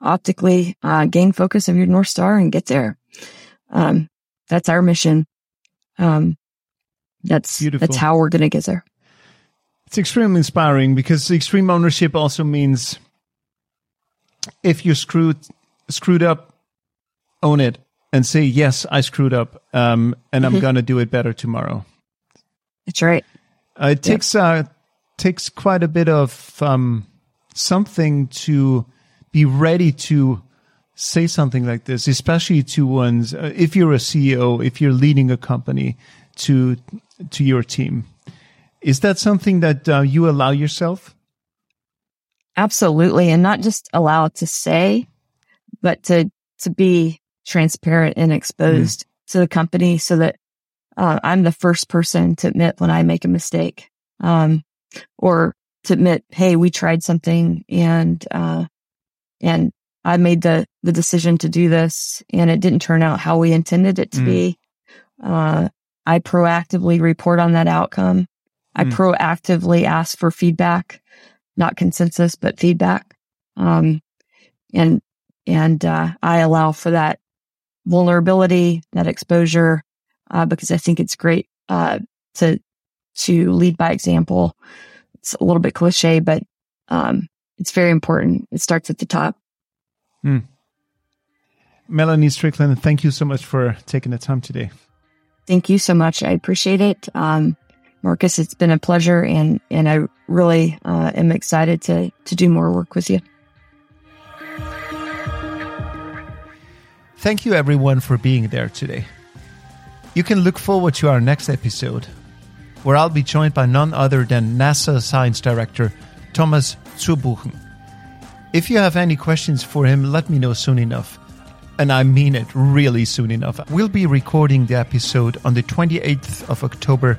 optically uh, gain focus of your North Star and get there. Um, that's our mission. Um, that's, Beautiful. that's how we're going to get there. It's extremely inspiring because extreme ownership also means if you screwed screwed up, own it and say yes, I screwed up, um, and I'm Mhm. gonna do it better tomorrow. That's right. Uh, it takes uh, takes quite a bit of um, something to be ready to say something like this, especially to one's. Uh, if you're a CEO, if you're leading a company, to to your team, is that something that uh, you allow yourself? Absolutely. And not just allow to say, but to, to be transparent and exposed to the company so that, uh, I'm the first person to admit when I make a mistake, um, or to admit, Hey, we tried something and, uh, and I made the, the decision to do this and it didn't turn out how we intended it to mm. be. Uh, I proactively report on that outcome. I mm. proactively ask for feedback, not consensus, but feedback. Um, and, and, uh, I allow for that vulnerability, that exposure, uh, because I think it's great, uh, to, to lead by example. It's a little bit cliche, but, um, it's very important. It starts at the top. Mm. Melanie Stricklan, thank you so much for taking the time today. Thank you so much. I appreciate it. Um, Marcus, it's been a pleasure and, and I really uh, am excited to, to do more work with you. Thank you everyone for being there today. You can look forward to our next episode, where I'll be joined by none other than NASA Science Director Thomas Zurbuchen. If you have any questions for him, let me know soon enough. And I mean it really soon enough. We'll be recording the episode on the 28th of October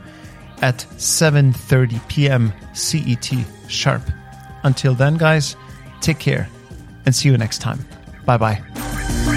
at 7:30 p.m. CET sharp. Until then, guys, take care and see you next time. Bye bye.